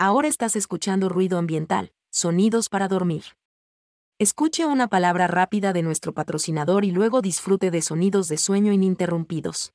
Ahora estás escuchando ruido ambiental, sonidos para dormir. Escuche una palabra rápida de nuestro patrocinador y luego disfrute de sonidos de sueño ininterrumpidos.